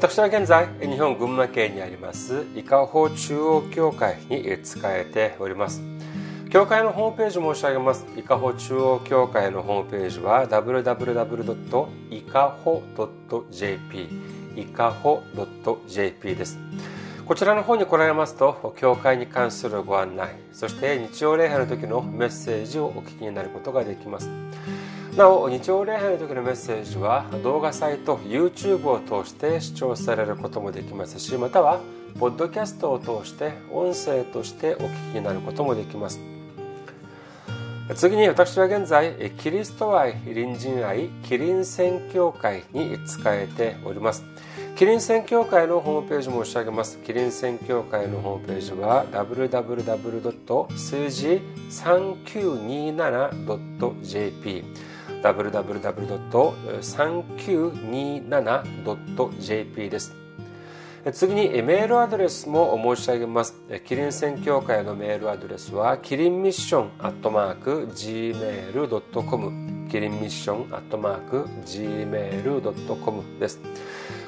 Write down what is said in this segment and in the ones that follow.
私は現在日本群馬県にあります伊香保中央教会に仕えております。教会のホームページ申し上げます。伊香保中央教会のホームページは www.ikaho.jp いかほ .jp です。こちらの方に来られますと教会に関するご案内そして日曜礼拝の時のメッセージをお聞きになることができます。なお日曜礼拝の時のメッセージは動画サイト YouTube を通して視聴されることもできますしまたはポッドキャストを通して音声としてお聞きになることもできます。次に私は現在キリスト愛隣人愛キリン宣教会に仕えております。キリン宣教会のホームページ申し上げます。キリン宣教会のホームページは www. 数字 3927.jp www.3927.jp です。次にメールアドレスも申し上げます。キリン宣教会のメールアドレスはキリンミッションアットマーク gmail.com キリンミッションアットマーク gmail.com です。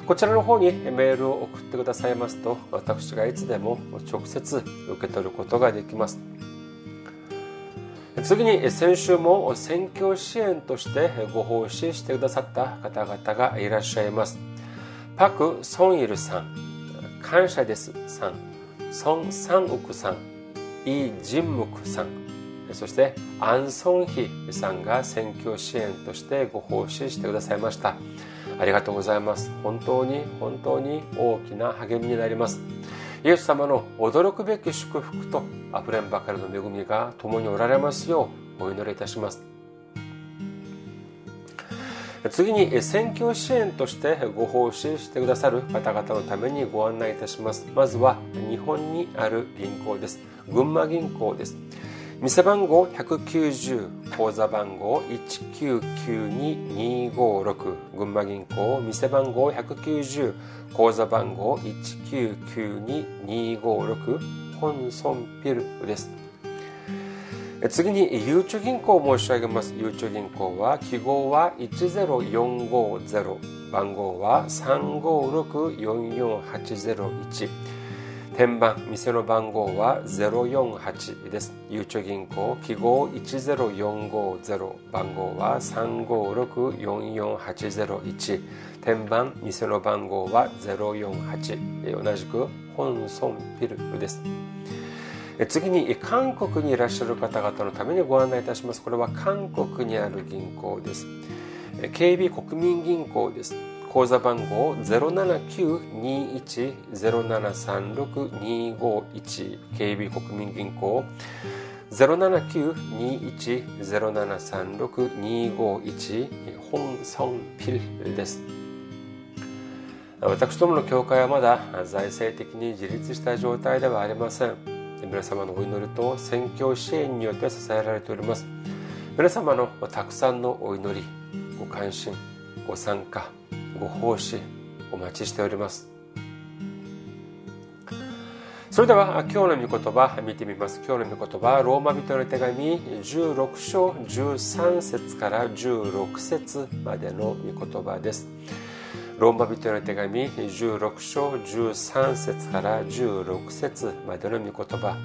こちらの方にメールを送ってくださいますと私がいつでも直接受け取ることができます。次に先週も選挙支援としてご奉仕してくださった方々がいらっしゃいます。パク・ソンイルさん感謝ですさんソン・サンウクさんイ・ジンムクさんそしてアン・ソンヒさんが選挙支援としてご奉仕してくださいました。ありがとうございます。本当に本当に大きな励みになります。イエス様の驚くべき祝福とあふれんばかりの恵みが共におられますようお祈りいたします。次に選挙支援としてご奉仕してくださる方々のためにご案内いたします。まずは日本にある銀行です。群馬銀行です。店番号190口座番号1992256群馬銀行店番号190口座番号1992256本村ピルです。次にゆうちょ銀行を申し上げます。ゆうちょ銀行は記号は10450番号は35644801天板店の番号は048です。ゆうちょ銀行記号10450番号は35644801天板店の番号は048同じく本村ピルです。次に韓国にいらっしゃる方々のためにご案内いたします。これは韓国にある銀行です。KB 国民銀行です。口座番号079-21-0736-251 KB 国民銀行079-21-0736-251本村ピルです。私どもの教会はまだ財政的に自立した状態ではありません。皆様のお祈りと宣教支援によって支えられております。皆様のたくさんのお祈りご関心ご参加ご奉仕お待ちしております。それでは今日の御言葉見てみます。今日の御言葉ローマ人の手紙16章13節から16節までの御言葉です。ローマ人の手紙16章13節から16節までの御言葉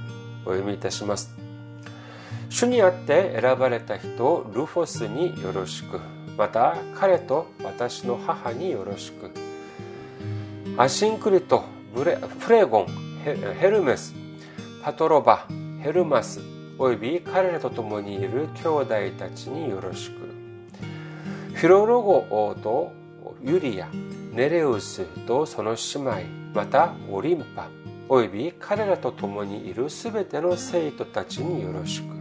お読みいたします。主にあって選ばれた人ルフォスによろしく。また彼と私の母によろしく。アシンクリトブレフレゴンヘルメスパトロバヘルマスおよび彼らと共にいる兄弟たちによろしく。フィロロゴ王とユリアネレウスとその姉妹またオリンパおよび彼らと共にいるすべての生徒たちによろしく。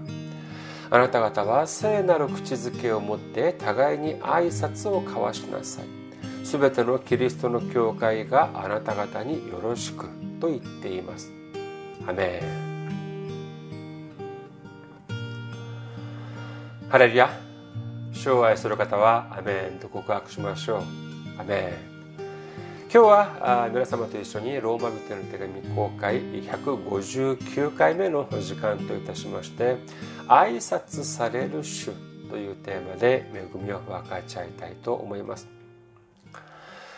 あなた方は聖なる口づけを持って互いに挨拶を交わしなさい。すべてのキリストの教会があなた方によろしくと言っています。アメン。ハレルヤ。主を愛する方はアメンと告白しましょう。アメン。今日は皆様と一緒にローマ人の手紙公開159回目の時間といたしまして挨拶される主というテーマで恵みを分かち合いたいと思います。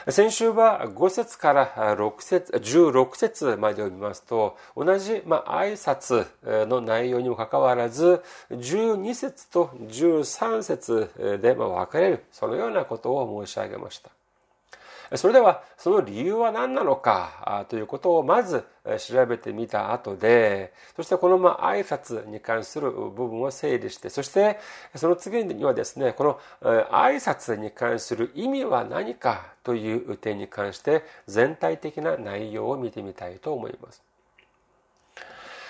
先週は5節から6節16節までを見ますと同じ、まあ、挨拶の内容にもかかわらず12節と13節で分かれるそのようなことを申し上げました。それではその理由は何なのかということをまず調べてみた後でそしてこのま挨拶に関する部分を整理してそしてその次にはですねこの挨拶に関する意味は何かという点に関して全体的な内容を見てみたいと思います。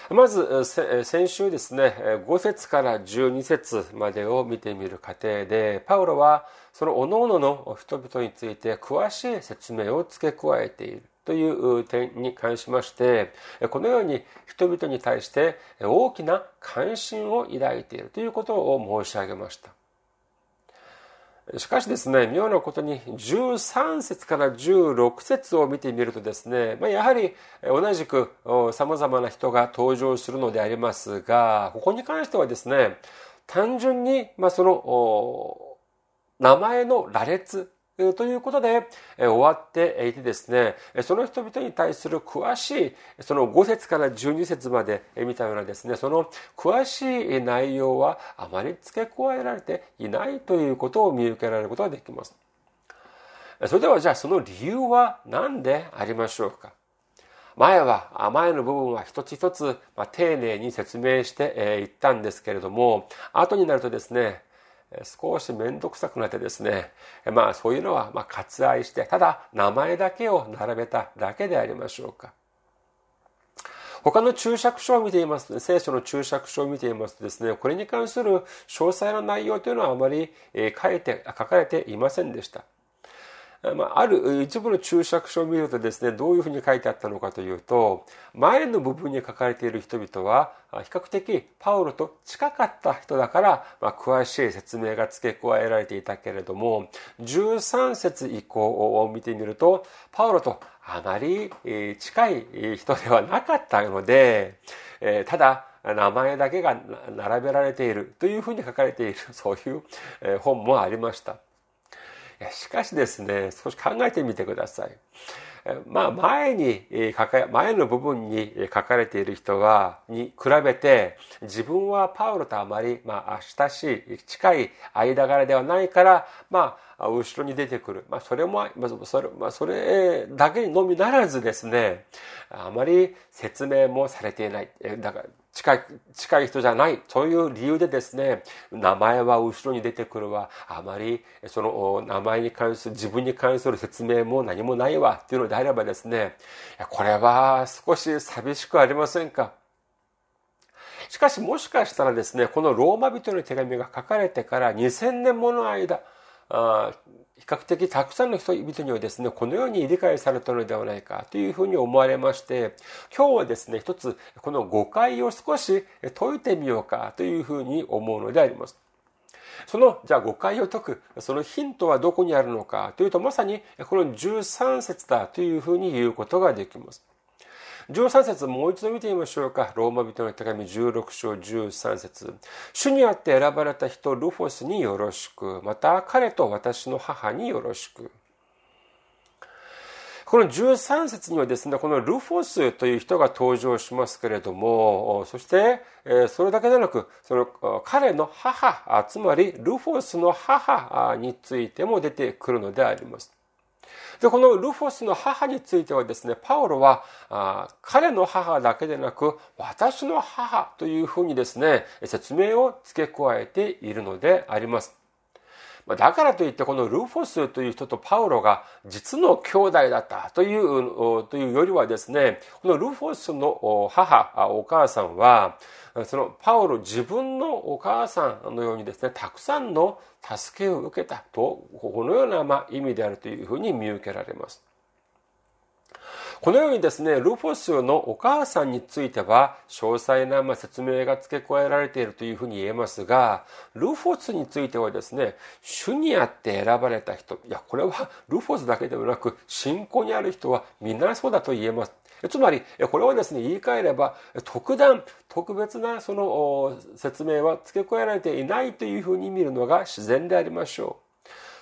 まず先週ですね5節から12節までを見てみる過程でパウロはその各々の人々について詳しい説明を付け加えているという点に関しましてこのように人々に対して大きな関心を抱いているということを申し上げました。しかしですね、妙なことに13節から16節を見てみるとですね、まあ、やはり同じく様々な人が登場するのでありますが、ここに関してはですね、単純に、まあ、その、名前の羅列ということで、終わっていてですね、その人々に対する詳しい、その5節から12節まで見たようなですね、その詳しい内容はあまり付け加えられていないということを見受けられることができます。それではじゃあその理由は何でありましょうか前は、前の部分は一つ一つ、まあ、丁寧に説明していったんですけれども、後になるとですね、少し面倒くさくなってですね、まあそういうのはま割愛して、ただ名前だけを並べただけでありましょうか。他の注釈書を見ています、聖書の注釈書を見ていますとですね、これに関する詳細な内容というのはあまり書いて、書かれていませんでした。まあ、ある一部の注釈書を見るとですね、どういうふうに書いてあったのかというと、前の部分に書かれている人々は、比較的パウロと近かった人だから、まあ、詳しい説明が付け加えられていたけれども、13節以降を見てみると、パウロとあまり近い人ではなかったので、ただ、名前だけが並べられているというふうに書かれている、そういう本もありました。しかしですね、少し考えてみてください。まあ、前に書か、前の部分に書かれている人は、に比べて、自分はパウロとあまり、まあ、親しい、近い間柄ではないから、まあ、後ろに出てくる。まあ、それも、まあ、それ、まあ、それだけのみならずですね、あまり説明もされていない。だから、近い、近い人じゃない。そういう理由でですね、名前は後ろに出てくるわ。あまり、その名前に関する、自分に関する説明も何もないわ。っていうのであればですね、これは少し寂しくありませんか？しかしもしかしたらですね、このローマ人の手紙が書かれてから2000年もの間、比較的たくさんの人々にはですね、このように理解されたのではないかというふうに思われまして、今日はですね、一つこの誤解を少し解いてみようかというふうに思うのであります。その、じゃあ誤解を解く、そのヒントはどこにあるのかというと、まさにこの13節だというふうに言うことができます。13節もう一度見てみましょうか。ローマ人の手紙16章13節主にあって選ばれた人ルフォスによろしく。また彼と私の母によろしく。この13節にはですね、このルフォスという人が登場しますけれども、そして、それだけでなく、その彼の母、つまりルフォスの母についても出てくるのであります。で、このルフォスの母についてはですね、パオロは、彼の母だけでなく、私の母というふうにですね、説明を付け加えているのであります。だからといってこのルーフォスという人とパウロが実の兄弟だったというというよりはですねこのルーフォスの母お母さんはそのパウロ自分のお母さんのようにですねたくさんの助けを受けたとこのようなま意味であるというふうに見受けられます。このようにですね、ルフォスのお母さんについては、詳細なま説明が付け加えられているというふうに言えますが、ルフォスについてはですね、主にあって選ばれた人、いや、これはルフォスだけではなく、信仰にある人は皆そうだと言えます。つまり、これはですね、言い換えれば、特段、特別なその説明は付け加えられていないというふうに見るのが自然でありましょう。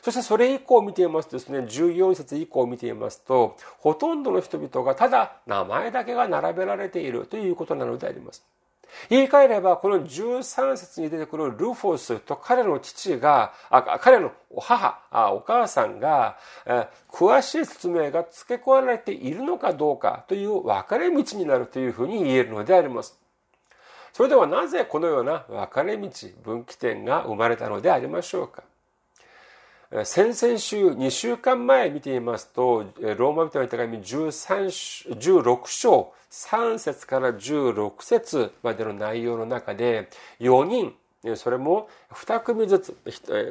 そしてそれ以降を見ていますとですね、14節以降を見ていますと、ほとんどの人々がただ名前だけが並べられているということなのであります。言い換えれば、この13節に出てくるルフォスと彼の父が、彼の母あ、お母さんが、え詳しい説明が付け加えられているのかどうかという分かれ道になるというふうに言えるのであります。それではなぜこのような分かれ道、分岐点が生まれたのでありましょうか先々週、2週間前見てみますと、ローマ人の手紙13 16章3節から16節までの内容の中で、4人、それも2組ずつ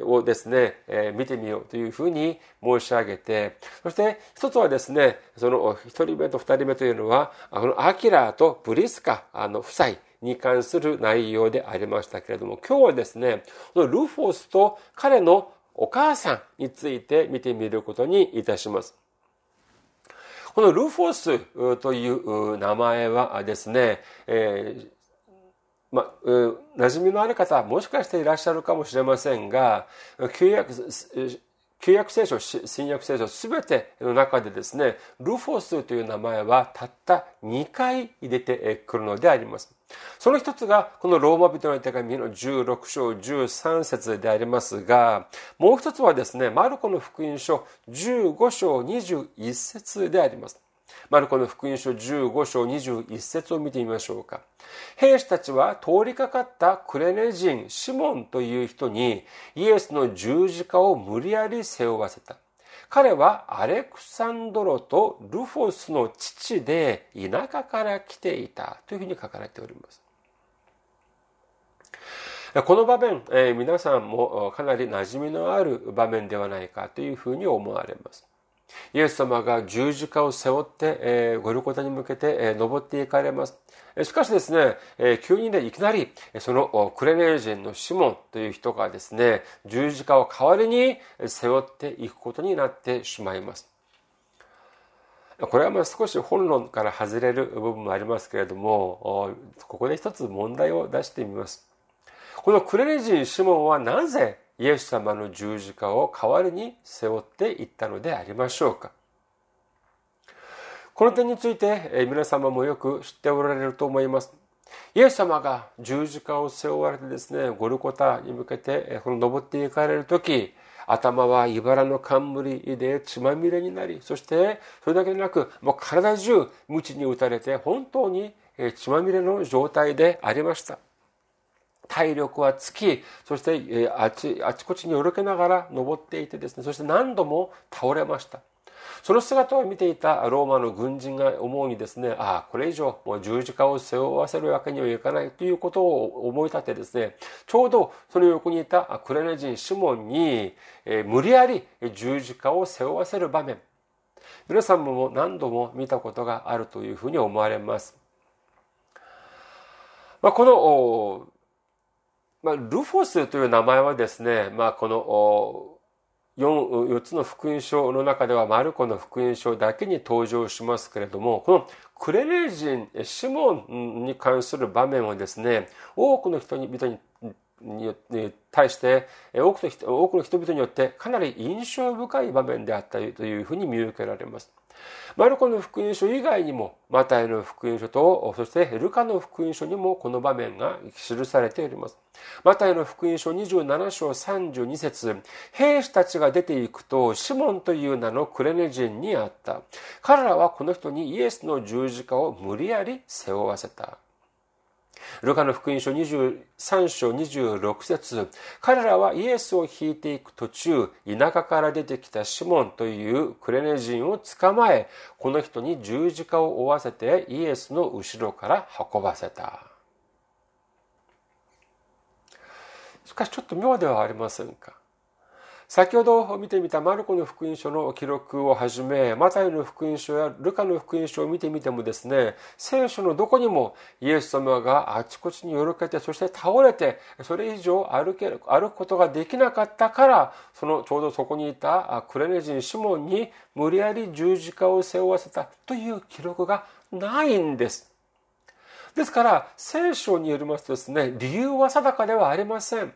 をですね、見てみようというふうに申し上げて、そして一つはですね、その1人目と2人目というのは、このアキラとブリスカあの夫妻に関する内容でありましたけれども、今日はですね、ルフォスと彼のお母さんについて見てみることにいたします。このルフォスという名前はですね、えーまあ、馴染みのある方はもしかしていらっしゃるかもしれませんが、旧約旧約聖書、新約聖書すべての中でですね、ルフォスという名前はたった2回出てくるのであります。その一つが、このローマ人の手紙の16章13節でありますが、もう一つはですね、マルコの福音書15章21節であります。マルコの福音書15章21節を見てみましょうか。兵士たちは通りかかったクレネ人シモンという人にイエスの十字架を無理やり背負わせた。彼はアレクサンドロとルフォスの父で田舎から来ていたというふうに書かれております。この場面、え、皆さんもかなり馴染みのある場面ではないかというふうに思われます。イエス様が十字架を背負って、えー、ゴルコタに向けて、え、登っていかれます。しかしですね、急にね、いきなり、そのクレネ人のシモンという人がですね、十字架を代わりに背負っていくことになってしまいます。これはまあ少し本論から外れる部分もありますけれども、ここで一つ問題を出してみます。このクレネ人シモンはなぜイエス様の十字架を代わりに背負っていったのでありましょうかこの点について皆様もよく知っておられると思います。イエス様が十字架を背負われてですね、ゴルコタに向けてこの登っていかれる時、頭は茨の冠で血まみれになり、そしてそれだけでなく、もう体中鞭に打たれて本当に血まみれの状態でありました。体力は尽き、そしてえあちあちこちによろけながら登っていてですね、そして何度も倒れました。その姿を見ていたローマの軍人が思うにですね、ああ、これ以上もう十字架を背負わせるわけにはいかないということを思い立てですね、ちょうどその横にいたクレネ人シモンに、え無理やり十字架を背負わせる場面、皆さんも何度も見たことがあるというふうに思われます。まあ、このまあ、ルフォスという名前はですね、まあ、この 4, 4つの福音書の中ではマルコの福音書だけに登場しますけれども、このクレレ人、シモンに関する場面をですね、多くの人にに対して多くの人多くの人々によってかなり印象深い場面であったというふうに見受けられます。マルコの福音書以外にも、マタイの福音書と、そしてルカの福音書にもこの場面が記されております。マタイの福音書27章32節兵士たちが出ていくと、シモンという名のクレネ人にあった。彼らはこの人にイエスの十字架を無理やり背負わせた。ルカの福音書23章26節彼らはイエスを引いていく途中、田舎から出てきたシモンというクレネ人を捕まえ、この人に十字架を負わせてイエスの後ろから運ばせた。しかしちょっと妙ではありませんか。先ほど見てみたマルコの福音書の記録をはじめ、マタイの福音書やルカの福音書を見てみてもですね、聖書のどこにもイエス様があちこちによろけて、そして倒れて、それ以上歩ける、歩くことができなかったから、そのちょうどそこにいたクレネ人シモンに無理やり十字架を背負わせたという記録がないんです。ですから、聖書によりますとですね、理由は定かではありません。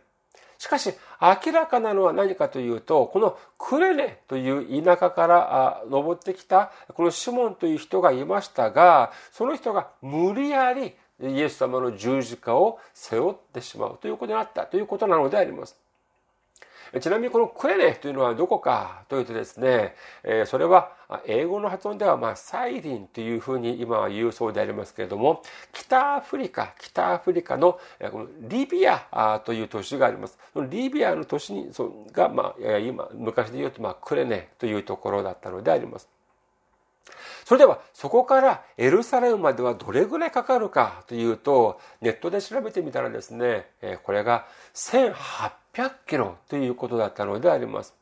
しかし、明らかなのは何かというと、このクレネという田舎から登ってきた、このシモンという人がいましたが、その人が無理やりイエス様の十字架を背負ってしまうということになったということなのであります。ちなみにこのクレネというのはどこかというとですね、それは英語の発音ではまあサイリンというふうに今は言うそうでありますけれども、北アフリカ、北アフリカのリビアという都市があります。リビアの都市が、まあ、今、昔で言うとまあクレネというところだったのであります。それではそこからエルサレムまではどれぐらいかかるかというとネットで調べてみたらですねこれが1800キロということだったのであります。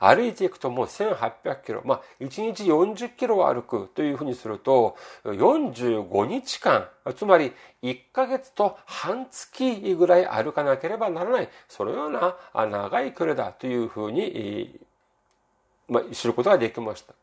歩いていくともう1800キロ、まあ1日40キロ歩くというふうにすると45日間、つまり1ヶ月と半月ぐらい歩かなければならない、そのような長い距離だというふうに、まあ、知ることができました。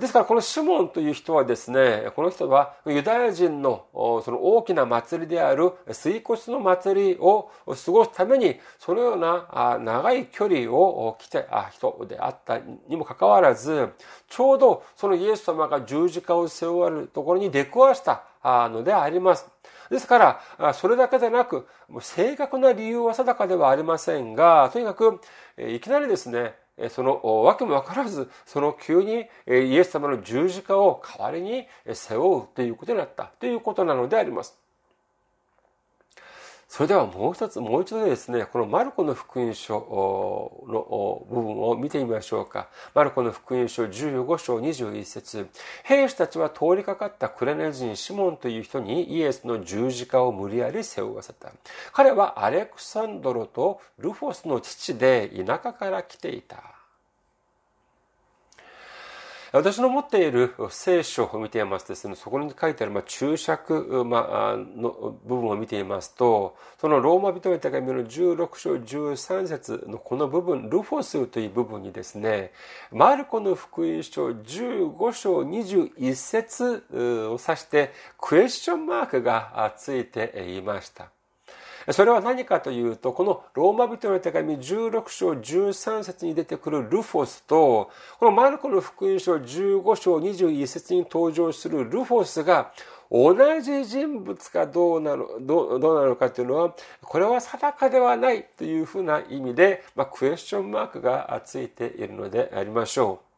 ですからこのシモンという人はですね、この人はユダヤ人のその大きな祭りである水骨の祭りを過ごすために、そのような長い距離を来た人であったにもかかわらず、ちょうどそのイエス様が十字架を背負われるところに出くわしたのであります。ですから、それだけでなく、正確な理由は定かではありませんが、とにかく、いきなりですね、その訳もわからず、その急にイエス様の十字架を代わりに背負うということになったということなのであります。それではもう一つ、もう一度ですね、このマルコの福音書の部分を見てみましょうか。マルコの福音書15章21節兵士たちは通りかかったクレネ人シモンという人にイエスの十字架を無理やり背負わせた。彼はアレクサンドロとルフォスの父で田舎から来ていた。私の持っている聖書を見ていますとですね、そこに書いてある、まあ、注釈、まあ、の部分を見ていますと、そのローマ人の手紙の16章13節のこの部分、ルフォスという部分にですね、マルコの福音書15章21節を指してクエスチョンマークがついていました。それは何かというと、このローマ人の手紙16章13節に出てくるルフォスと、このマルコの福音書15章21節に登場するルフォスが同じ人物かどうなのどうなのかというのは、これは定かではないというふうな意味で、まあ、クエスチョンマークがついているのでありましょう。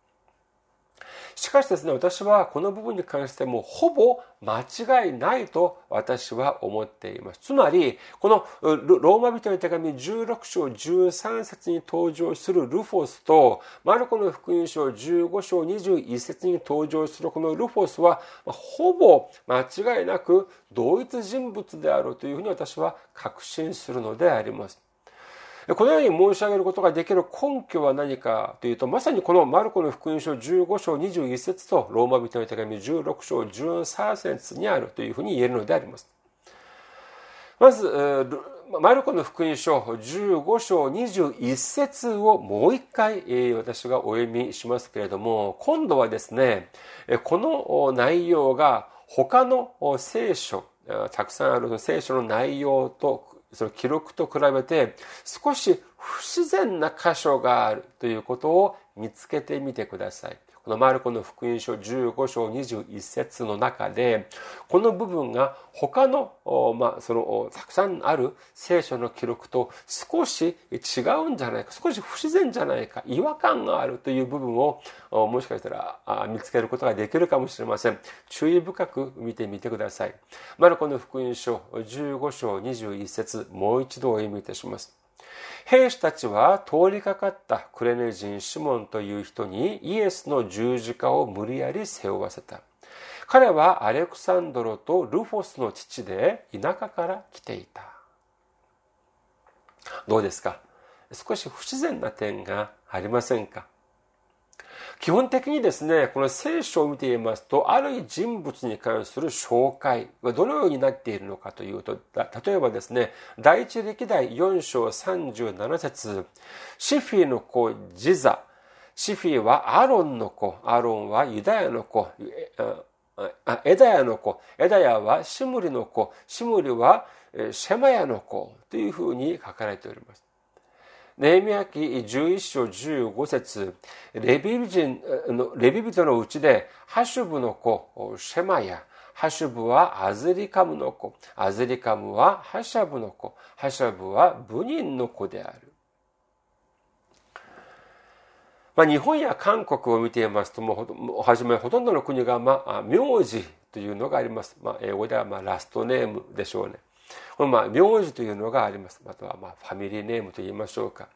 しかしですね、私はこの部分に関してもほぼ間違いないと私は思っています。つまり、このローマ人の手紙16章13節に登場するルフォスと、マルコの福音書15章21節に登場するこのルフォスは、ほぼ間違いなく同一人物であるというふうに私は確信するのであります。このように申し上げることができる根拠は何かというと、まさにこのマルコの福音書15章21節とローマ人の手紙16章13節にあるというふうに言えるのであります。まず、マルコの福音書15章21節をもう一回私がお読みしますけれども、今度はですね、この内容が他の聖書、たくさんある聖書の内容とその記録と比べて少し不自然な箇所があるということを見つけてみてください。このマルコの福音書15章21節の中で、この部分が他の、まあ、その、たくさんある聖書の記録と少し違うんじゃないか、少し不自然じゃないか、違和感があるという部分を、もしかしたら見つけることができるかもしれません。注意深く見てみてください。マルコの福音書15章21節もう一度お読みいたします。兵士たちは通りかかったクレネ人シモンという人にイエスの十字架を無理やり背負わせた。彼はアレクサンドロとルフォスの父で田舎から来ていた。どうですか？少し不自然な点がありませんか？基本的にですね、この聖書を見ていますと、ある人物に関する紹介はどのようになっているのかというと、例えばですね、第一歴代4章37節シフィの子ジザ、シフィはアロンの子、アロンはユダヤの子、エダヤの子、エダヤはシムリの子、シムリはシェマヤの子。というふうに書かれております。ネーミヤ記11章15節。レビ人のレビ人のうちでハシュブの子シェマヤ。ハシュブはアズリカムの子。アズリカムはハシャブの子。ハシャブはブニンの子である。まあ、日本や韓国を見ていますともうはじめほとんどの国が、まあ、名字というのがあります、まあ、英語ではまあラストネームでしょうね。このまあ名字というのがあります。またはまあファミリーネームと言いましょうか。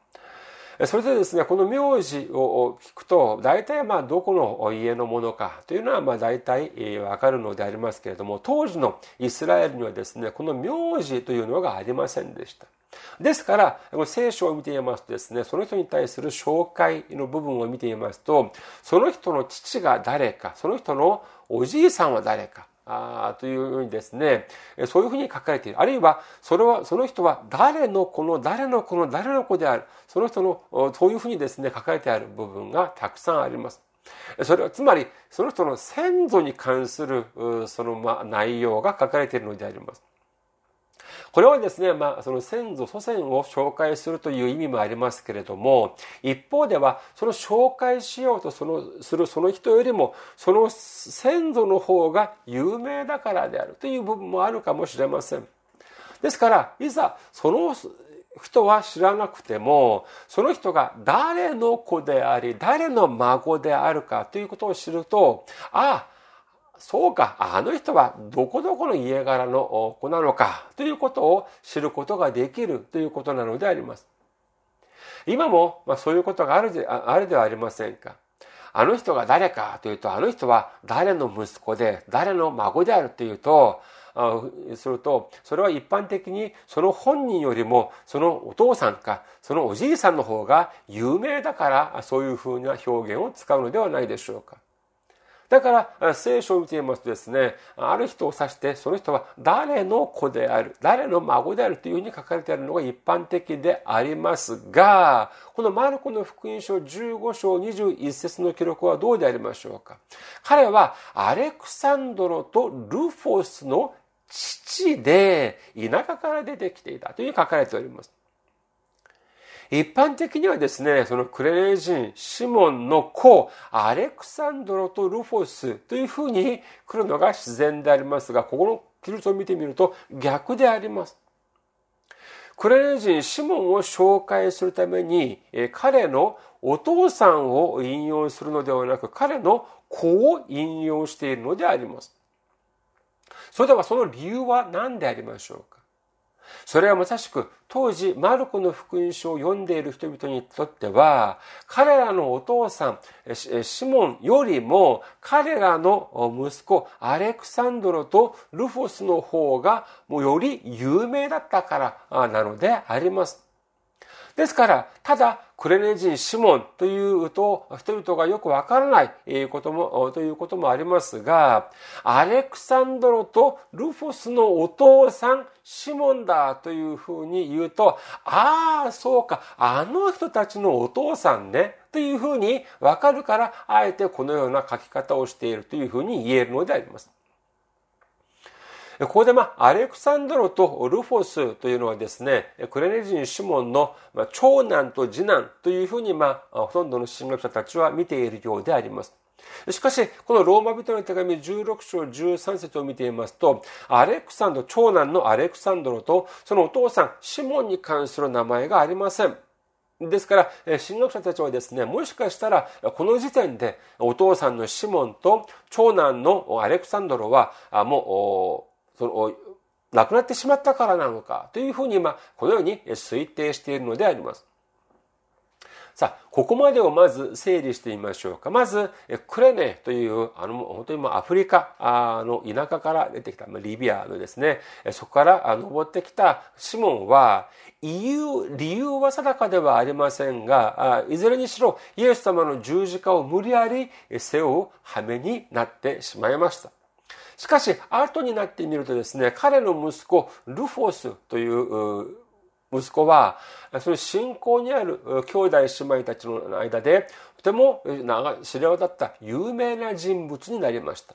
それでですねこの名字を聞くと大体まあどこの家のものかというのはまあ大体わかるのでありますけれども当時のイスラエルにはですねこの名字というのがありませんでした。ですから、聖書を見ていますとですね、その人に対する紹介の部分を見ていますと、その人の父が誰か、その人のおじいさんは誰か、あというようにですね、そういうふうに書かれている。あるいは、それは、その人は誰の子の誰の子の誰の子である。その人の、そういうふうにですね、書かれてある部分がたくさんあります。それは、つまり、その人の先祖に関する、その、ま、内容が書かれているのであります。これはですね、まあ、その先祖祖先を紹介するという意味もありますけれども、一方では、その紹介しようとそのするその人よりも、その先祖の方が有名だからであるという部分もあるかもしれません。ですから、いざその人は知らなくても、その人が誰の子であり、誰の孫であるかということを知ると、ああ、そうか、あの人はどこどこの家柄の子なのかということを知ることができるということなのであります。今も、まあ、そういうことがあるであるではありませんか。あの人が誰かというと、あの人は誰の息子で、誰の孫であるというと、すると、それは一般的にその本人よりもそのお父さんか、そのおじいさんの方が有名だから、そういうふうな表現を使うのではないでしょうか。だから聖書を見ていますとですね、ある人を指してその人は誰の子である、誰の孫であるというふうに書かれているのが一般的でありますが、このマルコの福音書15章21節の記録はどうでありましょうか。彼はアレクサンドロとルフォスの父で田舎から出てきていたというふうに書かれております。一般的にはですね、そのクレネ人、シモンの子、アレクサンドロとルフォスというふうに来るのが自然でありますが、ここの記述を見てみると逆であります。クレネ人、シモンを紹介するために、彼のお父さんを引用するのではなく、彼の子を引用しているのであります。それではその理由は何でありましょうか？それはまさしく当時マルコの福音書を読んでいる人々にとっては彼らのお父さんシモンよりも彼らの息子アレクサンドロとルフォスの方がもうより有名だったからなのであります。ですから、ただ、クレネ人シモンというと、人々がよくわからないことも、ということもありますが、アレクサンドロとルフォスのお父さん、シモンだというふうに言うと、ああ、そうか、あの人たちのお父さんね、というふうにわかるから、あえてこのような書き方をしているというふうに言えるのであります。ここでまあ、アレクサンドロとルフォスというのはですね、クレネ人シモンの長男と次男というふうにまあ、ほとんどの神学者たちは見ているようであります。しかし、このローマ人の手紙16章13節を見ていますと、アレクサンド、長男のアレクサンドロと、そのお父さん、シモンに関する名前がありません。ですから、神学者たちはですね、もしかしたら、この時点で、お父さんのシモンと長男のアレクサンドロは、もう、その亡くなってしまったからなのかというふうに、まあ、このように推定しているのであります。さあ、ここまでをまず整理してみましょうか。まず、クレネという、あの、本当にもうアフリカの田舎から出てきた、リビアのですね、そこから登ってきたシモンは、理由、理由は定かではありませんが、いずれにしろ、イエス様の十字架を無理やり背負う羽目になってしまいました。しかし、後になってみるとですね、彼の息子、ルフォスという息子は、その信仰にある兄弟姉妹たちの間で、とても知れ渡った有名な人物になりました。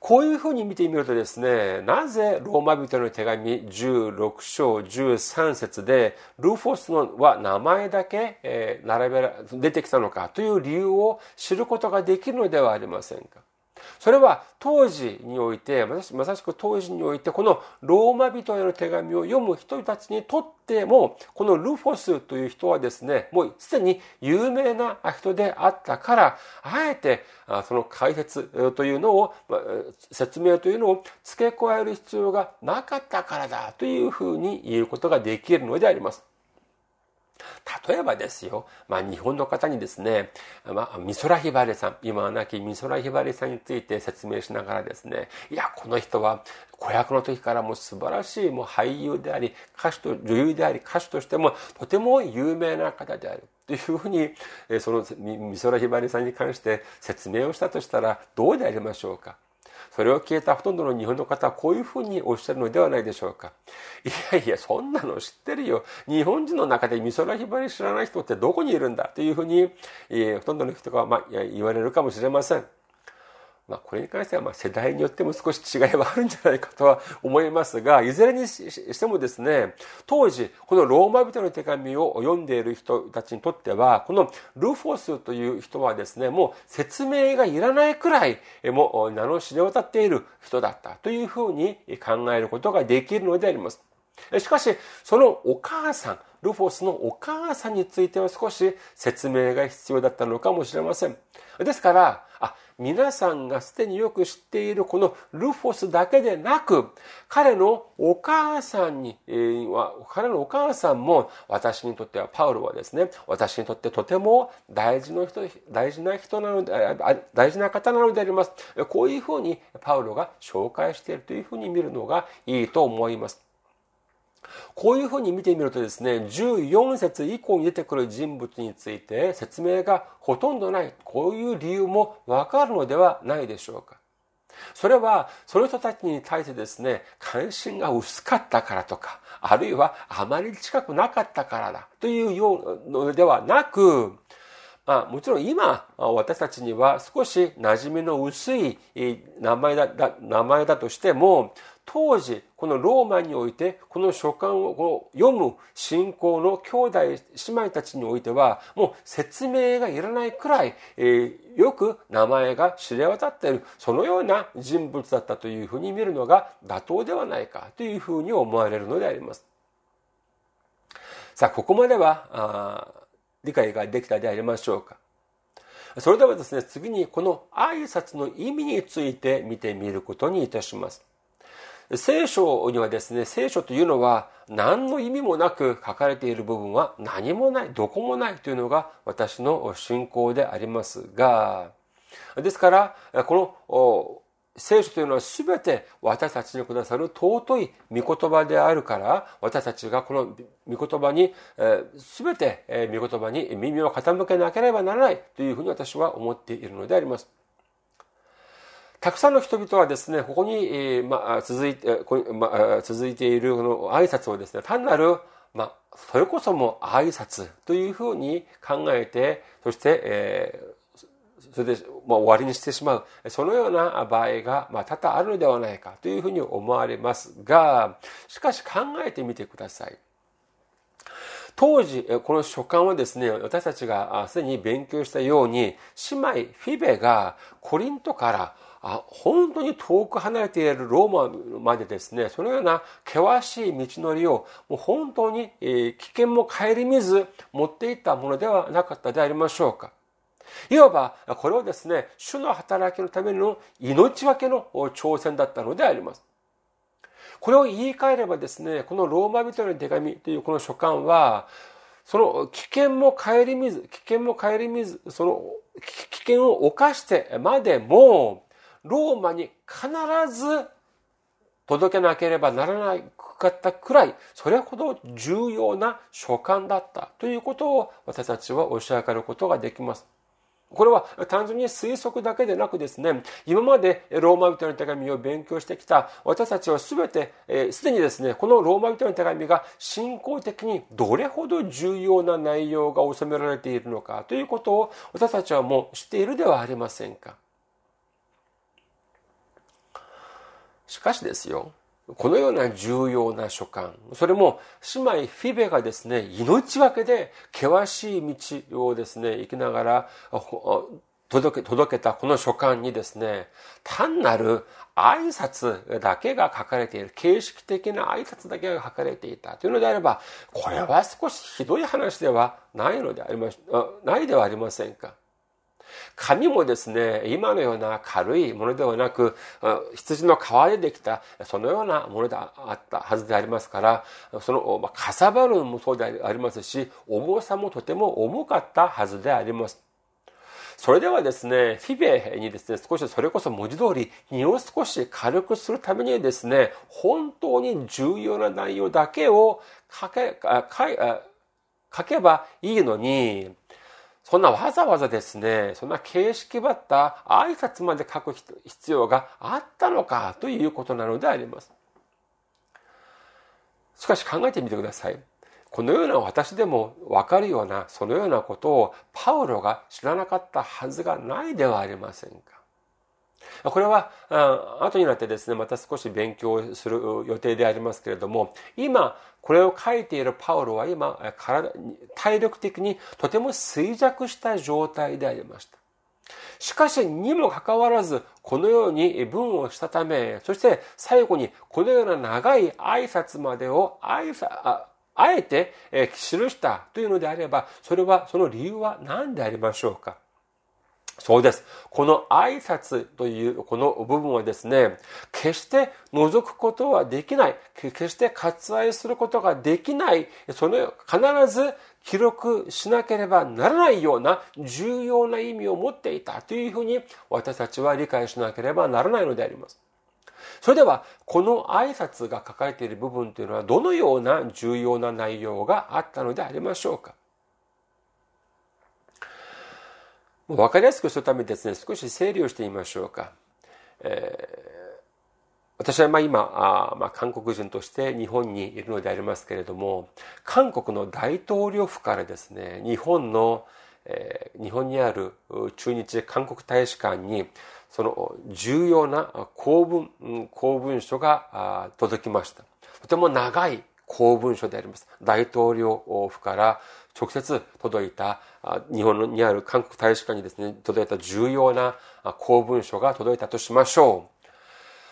こういうふうに見てみるとですね、なぜローマ人の手紙16章13節で、ルフォスのは名前だけ、並べら、出てきたのかという理由を知ることができるのではありませんか。それは当時において、まさしく当時において、このローマ人への手紙を読む人たちにとっても、このルフォスという人はですね、もうすでに有名な人であったから、あえてその解説というのを、説明というのを付け加える必要がなかったからだというふうに言うことができるのであります。例えばですよ、まあ、日本の方にですね、まあ、美空ひばりさん、今は亡き美空ひばりさんについて説明しながらですね、いや、この人は子役の時からも素晴らしいもう俳優であり、歌手と、女優であり、歌手としてもとても有名な方である。というふうに、その美空ひばりさんに関して説明をしたとしたらどうでありましょうか。それを聞いたほとんどの日本の方はこういうふうにおっしゃるのではないでしょうか。いやいや、そんなの知ってるよ。日本人の中で美空ひばり知らない人ってどこにいるんだというふうに、え、ほとんどの人が、まあ、言われるかもしれません。まあ、これに関してはまあ世代によっても少し違いはあるんじゃないかとは思いますが、いずれにしてもですね、当時、このローマ人の手紙を読んでいる人たちにとっては、このルフォスという人はですね、もう説明がいらないくらい、もう名の知れ渡っている人だったというふうに考えることができるのであります。しかし、そのお母さん、ルフォスのお母さんについては少し説明が必要だったのかもしれません。ですから、皆さんがすでによく知っているこのルフォスだけでなく、彼のお母さんに、えー、彼のお母さんも私にとってはパウロはですね、私にとってとても大事な人、大事な人なので、大事な方なのであります。こういうふうにパウロが紹介しているというふうに見るのがいいと思います。こういうふうに見てみるとですね、14節以降に出てくる人物について説明がほとんどない、こういう理由もわかるのではないでしょうか。それは、その人たちに対してですね、関心が薄かったからとか、あるいはあまり近くなかったからだというようのではなく、まあ、もちろん今、私たちには少し馴染みの薄い名前だ名前だとしても、当時、このローマにおいて、この書簡を読む信仰の兄弟、姉妹たちにおいては、もう説明がいらないくらい、えー、よく名前が知れ渡っている、そのような人物だったというふうに見るのが妥当ではないかというふうに思われるのであります。さあ、ここまでは、あ理解ができたでありましょうか。それではですね、次にこの挨拶の意味について見てみることにいたします。聖書にはですね、聖書というのは何の意味もなく書かれている部分は何もない、どこもないというのが私の信仰でありますが、ですから、この聖書というのは全て私たちにくださる尊い御言葉であるから、私たちがこの御言葉に、全て御言葉に耳を傾けなければならないというふうに私は思っているのであります。たくさんの人々はですね、ここに、えー、ま、続いて、ま、続いているこの挨拶をですね、単なる、まあ、それこそも挨拶というふうに考えて、そして、えー、それで、まあ、終わりにしてしまう。そのような場合が、まあ、多々あるのではないかというふうに思われますが、しかし考えてみてください。当時、この書簡はですね、私たちがすでに勉強したように、姉妹フィベがコリントからあ本当に遠く離れているローマまでですね、そのような険しい道のりをもう本当に、危険も顧みず持っていったものではなかったでありましょうか。いわば、これはですね、主の働きのための命分けの挑戦だったのであります。これを言い換えればですね、このローマ人の手紙というこの書簡は、その危険も顧みず、危険も顧みず、その危険を冒してまでも、ローマに必ず届けなければならないかったくらい、それほど重要な書簡だったということを私たちはおし上がることができます。これは単純に推測だけでなくですね、今までローマ人の手紙を勉強してきた私たちは全て、す、で、にですね、このローマ人の手紙が信仰的にどれほど重要な内容が収められているのかということを私たちはもう知っているではありませんか。しかしですよ、このような重要な書簡、それも姉妹フィベがですね、命がけで険しい道をですね、行きながら届け、届けたこの書簡にですね、単なる挨拶だけが書かれている、形式的な挨拶だけが書かれていたというのであれば、これは少しひどい話ではないのでありまし、ないではありませんか。紙もですね、今のような軽いものではなく、羊の皮でできた、そのようなものであったはずでありますから、その、まあ、かさばるもそうでありますし、重さもとても重かったはずであります。それではですね、フィベにですね、少しそれこそ文字通り荷を少し軽くするためにですね、本当に重要な内容だけを書け、書けばいいのに、そんなわざわざですね、そんな形式ばった挨拶まで書く必要があったのかということなのであります。しかし考えてみてください。このような私でもわかるようなそのようなことをパウロが知らなかったはずがないではありませんか。これは後になってですねまた少し勉強する予定でありますけれども今これを書いているパウロは今体力的にとても衰弱した状態でありました。しかしにもかかわらずこのように文をしたためそして最後にこのような長い挨拶までを挨拶あえて記したというのであれば、それは、その理由は何でありましょうか？そうです。この挨拶というこの部分はですね、決して除くことはできない。決して割愛することができない。その必ず記録しなければならないような重要な意味を持っていたというふうに私たちは理解しなければならないのであります。それでは、この挨拶が書かれている部分というのはどのような重要な内容があったのでありましょうかわかりやすくするためにですね、少し整理をしてみましょうか。えー、私はまあ今あ、まあ、韓国人として日本にいるのでありますけれども、韓国の大統領府からですね、日本の、えー、日本にある駐日韓国大使館にその重要な公文、公文書が届きました。とても長い公文書であります。大統領府から直接届いた、日本にある韓国大使館にですね、届いた重要な公文書が届いたとしましょう。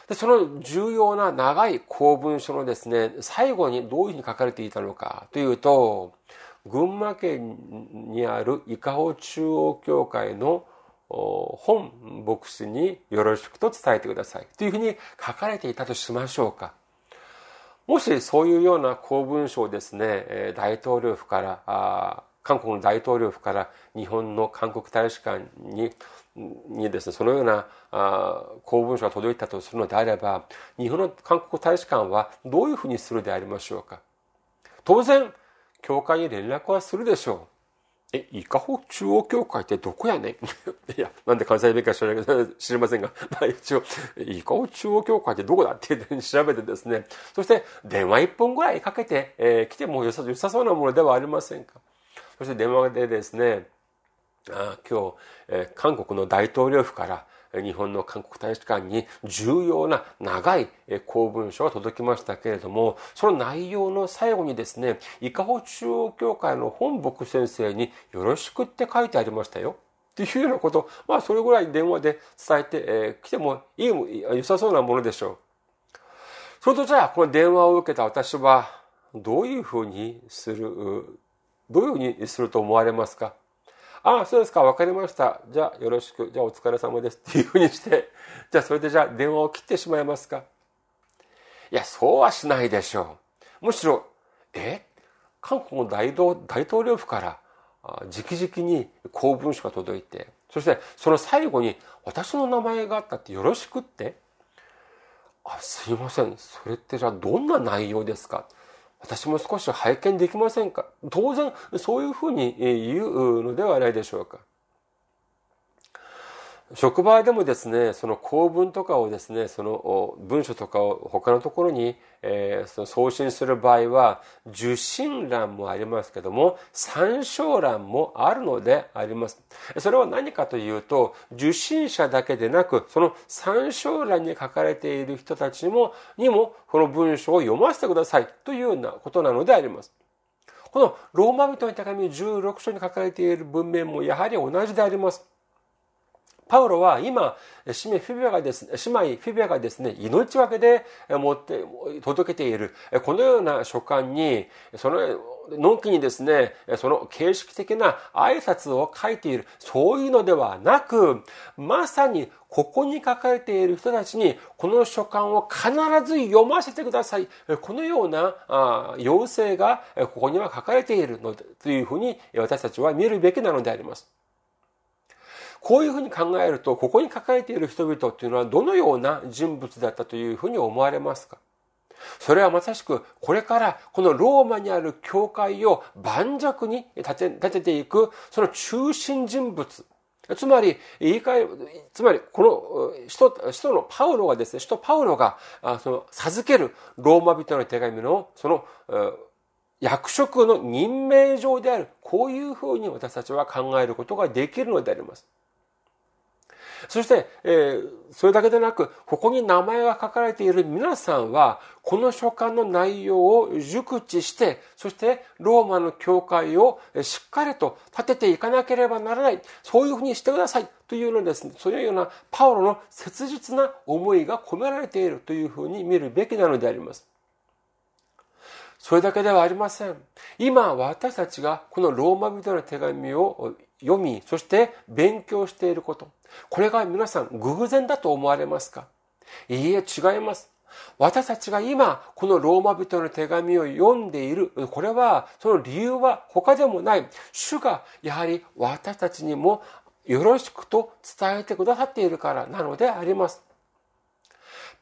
でその重要な長い公文書のですね、最後にどういうふうに書かれていたのかというと、群馬県にある伊香保中央教会の本牧師によろしくと伝えてくださいというふうに書かれていたとしましょうか。もしそういうような公文書をですね、大統領府から、韓国の大統領府から日本の韓国大使館ににですね、そのような公文書が届いたとするのであれば、日本の韓国大使館はどういうふうにするでありましょうか。当然、教会に連絡はするでしょう。え、伊香保中央教会ってどこやねん？いや、なんで関西弁か知らない 知りませんが、まあ一応、伊香保中央協会ってどこだって調べてですね、そして電話一本ぐらいかけて、えー、来ても良さ良さそうなものではありませんか？そして電話でですね、あ今日、えー、韓国の大統領府から、日本の韓国大使館に重要な長い公文書が届きましたけれども、その内容の最後にですね、伊香保中央教会の本牧先生によろしくって書いてありましたよ。っていうようなこと、まあそれぐらい電話で伝えて、えー、来てもいい、良さそうなものでしょう。それとじゃあ、この電話を受けた私は、どういうふうにする、どういうふうにすると思われますか？ああ、そうですか、わかりました。じゃあ、よろしく。じゃあ、お疲れ様です。っていうふうにして、じゃあ、それでじゃあ、電話を切ってしまいますかいや、そうはしないでしょう。むしろ、え？韓国の大大統領府から、直々に公文書が届いて、そしてその最後に私の名前があったってよろしくって、あ、すいません。それってじゃあどんな内容ですか？私も少し拝見できませんか？当然、そういうふうに言うのではないでしょうか。職場でもですね、その公文とかをですね、その文書とかを他のところに、えー、その送信する場合は、受信欄もありますけども、参照欄もあるのであります。それは何かというと、受信者だけでなく、その参照欄に書かれている人たちにも、にも、この文書を読ませてくださいというようなことなのであります。このローマ人の手紙16章に書かれている文面もやはり同じであります。パウロは今、姉妹フィビアがですね、姉妹フィビアがですね、命分けで持って、届けている、このような書簡に、その、のんきにですね、その形式的な挨拶を書いている、そういうのではなく、まさにここに書かれている人たちに、この書簡を必ず読ませてください。このような要請がここには書かれているのというふうに私たちは見るべきなのであります。こういうふうに考えると、ここに書かれている人々っていうのはどのような人物だったというふうに思われますか？それはまさしく、これからこのローマにある教会を盤石に立て立てていく、その中心人物。つまり、言い換え、つまり、この人、人のパウロがですね、人パウロが、あその、授けるローマ人の手紙の、その、役職の任命状である。こういうふうに私たちは考えることができるのであります。そして、えー、それだけでなく、ここに名前が書かれている皆さんは、この書簡の内容を熟知して、そしてローマの教会をしっかりと立てていかなければならない。そういうふうにしてください。というのですね、そういうようなパウロの切実な思いが込められているというふうに見るべきなのであります。それだけではありません。今私たちがこのローマ人の手紙を読み、そして勉強していること。これが皆さん偶然だと思われますか？いいえ、違います。私たちが今、このローマ人の手紙を読んでいる、これは、その理由は他でもない。主がやはり私たちにもよろしくと伝えてくださっているからなのであります。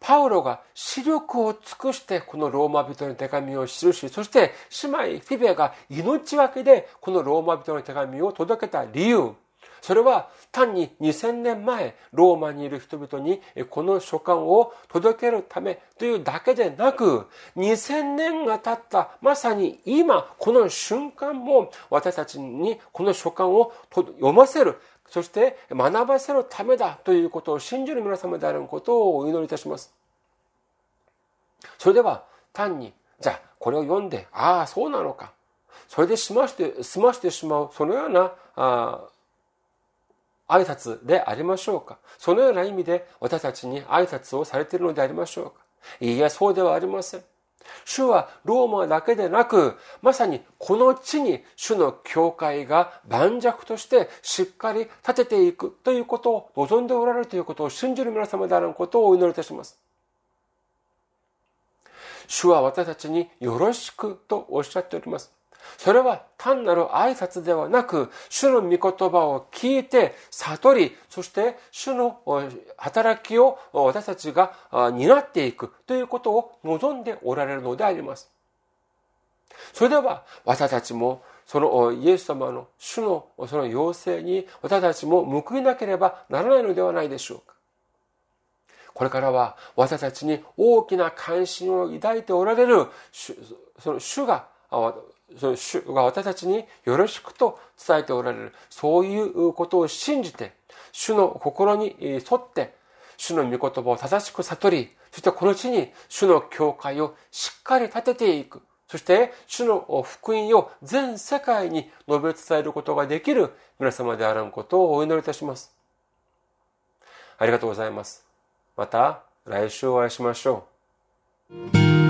パウロが視力を尽くしてこのローマ人の手紙を記し、そして姉妹フィベが命分けでこのローマ人の手紙を届けた理由、それは単に2000年前ローマにいる人々にこの書簡を届けるためというだけでなく2000年が経ったまさに今この瞬間も私たちにこの書簡を読ませるそして学ばせるためだということを信じる皆様であることをお祈りいたします。それでは単に、じゃあこれを読んで、ああ、そうなのか。それで済まして、済ましてしまう、そのような、あ挨拶でありましょうか。そのような意味で私たちに挨拶をされているのでありましょうか。いいえ、そうではありません。主はローマだけでなく、まさにこの地に主の教会が盤石としてしっかり立てていくということを望んでおられるということを信じる皆様であることをお祈りいたします。主は私たちによろしくとおっしゃっております。それは単なる挨拶ではなく、主の御言葉を聞いて悟り、そして主の働きを私たちが担っていくということを望んでおられるのであります。それでは私たちもそのイエス様の主のその要請に私たちも報いなければならないのではないでしょうか。これからは私たちに大きな関心を抱いておられるその主がその主が私たちによろしくと伝えておられる。そういうことを信じて、主の心に沿って、主の御言葉を正しく悟り、そしてこの地に主の教会をしっかり立てていく。そして、主の福音を全世界に述べ伝えることができる皆様であらんことをお祈りいたします。ありがとうございます。また来週お会いしましょう。